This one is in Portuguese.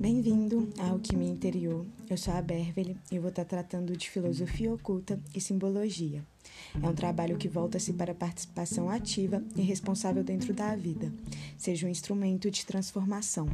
Bem-vindo à Alquimia Interior. Eu sou a Bervele e vou estar tratando de filosofia oculta e simbologia. É um trabalho que volta-se para a participação ativa e responsável dentro da vida. Seja um instrumento de transformação.